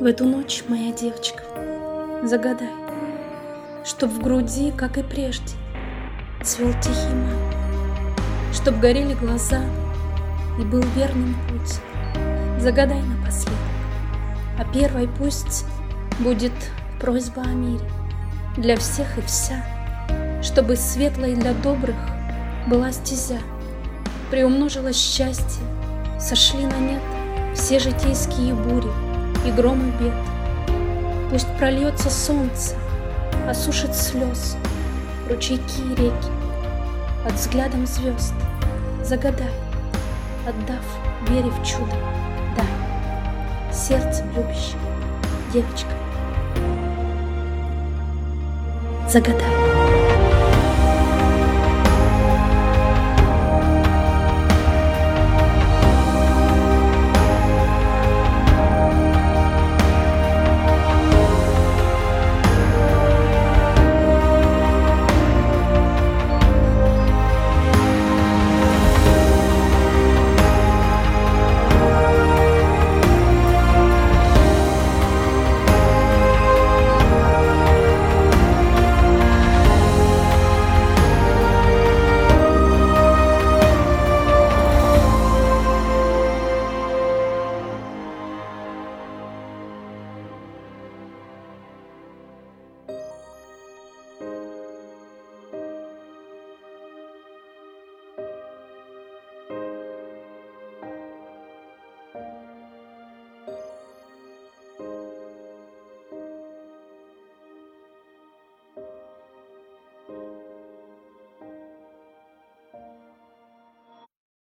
В эту ночь, моя девочка, загадай, Чтоб в груди, как и прежде, цвел тихий май, Чтоб горели глаза и был верным путь. Загадай напоследок, а первой пусть будет просьба о мире Для всех и вся, чтобы светлой для добрых была стезя, Приумножилось счастье, сошли на нет все житейские бури и громы бед. Пусть прольется солнце, осушит слез ручейки и реки. Под взглядом звезд загадай, отдав вере в чудо, да, сердцем любящим, девочка. Загадай.